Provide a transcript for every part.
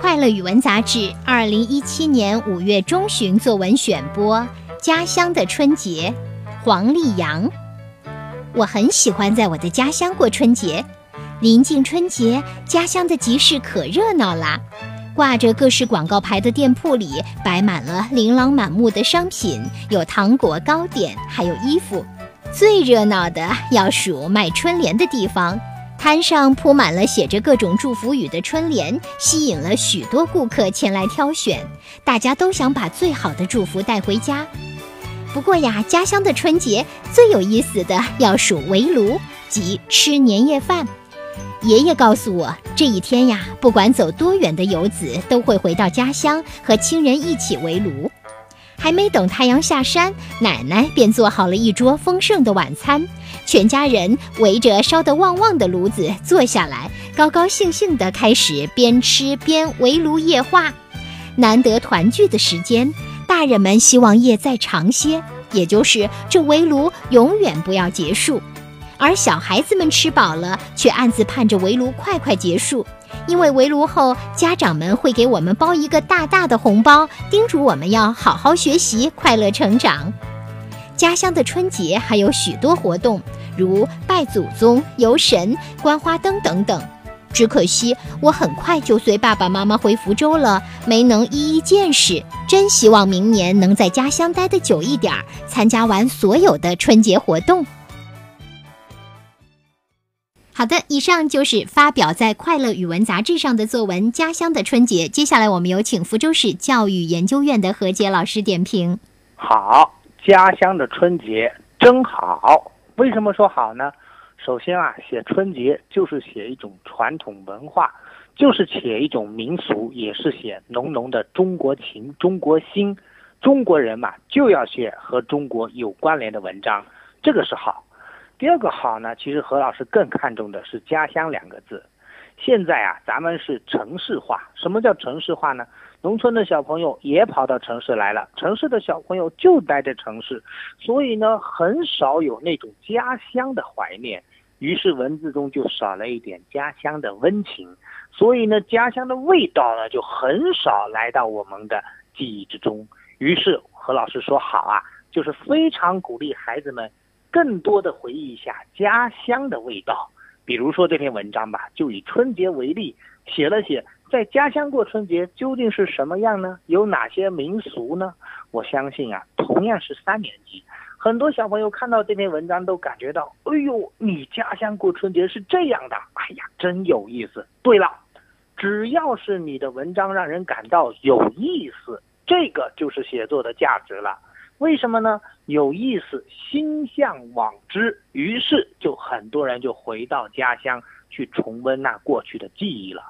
快乐语文杂志二零一七年五月中旬作文选播《家乡的春节》，黄丽阳。我很喜欢在我的家乡过春节。临近春节，家乡的集市可热闹啦！挂着各式广告牌的店铺里，摆满了琳琅满目的商品，有糖果、糕点，还有衣服。最热闹的要数卖春联的地方，摊上铺满了写着各种祝福语的春联，吸引了许多顾客前来挑选。大家都想把最好的祝福带回家。不过呀，家乡的春节最有意思的要数围炉，即吃年夜饭。爷爷告诉我，这一天呀，不管走多远的游子，都会回到家乡和亲人一起围炉。还没等太阳下山，奶奶便做好了一桌丰盛的晚餐，全家人围着烧得旺旺的炉子坐下来，高高兴兴地开始边吃边围炉夜话。难得团聚的时间，大人们希望夜再长些，也就是这围炉永远不要结束。而小孩子们吃饱了，却暗自盼着围炉快快结束，因为围炉后，家长们会给我们包一个大大的红包，叮嘱我们要好好学习，快乐成长。家乡的春节还有许多活动，如拜祖宗、游神、观花灯等等。只可惜我很快就随爸爸妈妈回福州了，没能一一见识。真希望明年能在家乡待得久一点儿，参加完所有的春节活动。好的，以上就是发表在《快乐语文》杂志上的作文《家乡的春节》。接下来，我们有请福州市教育研究院的何杰老师点评。好，家乡的春节真好。为什么说好呢？首先啊，写春节就是写一种传统文化，就是写一种民俗，也是写浓浓的中国情、中国心。中国人嘛，就要写和中国有关联的文章，这个是好。第二个好呢，其实何老师更看重的是“家乡”两个字。现在啊，咱们是城市化。什么叫城市化呢？农村的小朋友也跑到城市来了，城市的小朋友就待在城市，所以呢，很少有那种家乡的怀念。于是文字中就少了一点家乡的温情，所以呢，家乡的味道呢就很少来到我们的记忆之中。于是何老师说好啊，就是非常鼓励孩子们。更多的回忆一下家乡的味道，比如说这篇文章吧，就以春节为例，写了写在家乡过春节究竟是什么样呢？有哪些民俗呢？我相信啊，同样是三年级，很多小朋友看到这篇文章都感觉到，哎呦，你家乡过春节是这样的，哎呀，真有意思。对了，只要是你的文章让人感到有意思，这个就是写作的价值了。为什么呢？有意思，心向往之，于是就很多人就回到家乡去重温那过去的记忆了。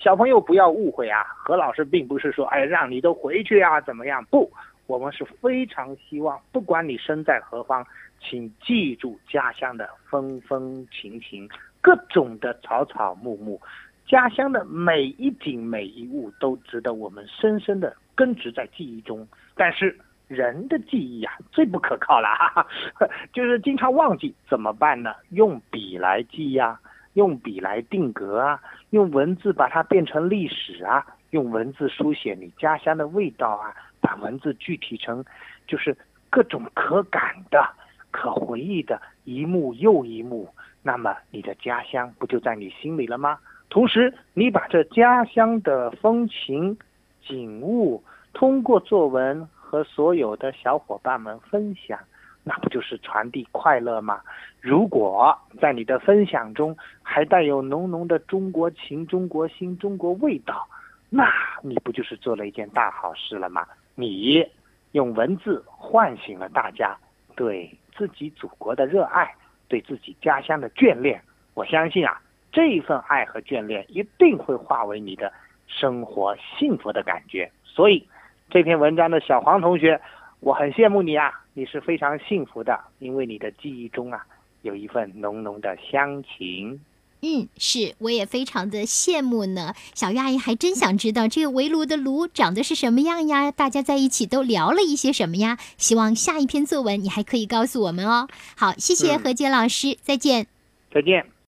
小朋友不要误会啊，何老师并不是说，哎，让你都回去啊，怎么样？不，我们是非常希望，不管你身在何方，请记住家乡的风风情情，各种的草草木木，家乡的每一景每一物都值得我们深深的根植在记忆中。但是。人的记忆啊，最不可靠了，哈哈，就是经常忘记，怎么办呢？用笔来记呀，用笔来定格啊，用文字把它变成历史啊，用文字书写你家乡的味道啊，把文字具体成，就是各种可感的、可回忆的一幕又一幕，那么你的家乡不就在你心里了吗？同时，你把这家乡的风情、景物通过作文。和所有的小伙伴们分享，那不就是传递快乐吗？如果在你的分享中还带有浓浓的中国情、中国心、中国味道，那你不就是做了一件大好事了吗？你用文字唤醒了大家对自己祖国的热爱，对自己家乡的眷恋。我相信啊，这份爱和眷恋一定会化为你的生活幸福的感觉。所以。这篇文章的小黄同学，我很羡慕你啊！你是非常幸福的，因为你的记忆中啊，有一份浓浓的乡情。嗯，是，我也非常的羡慕呢。小鱼阿姨还真想知道这个围炉的炉长得是什么样呀？大家在一起都聊了一些什么呀？希望下一篇作文你还可以告诉我们哦。好，谢谢何洁老师，再见。再见。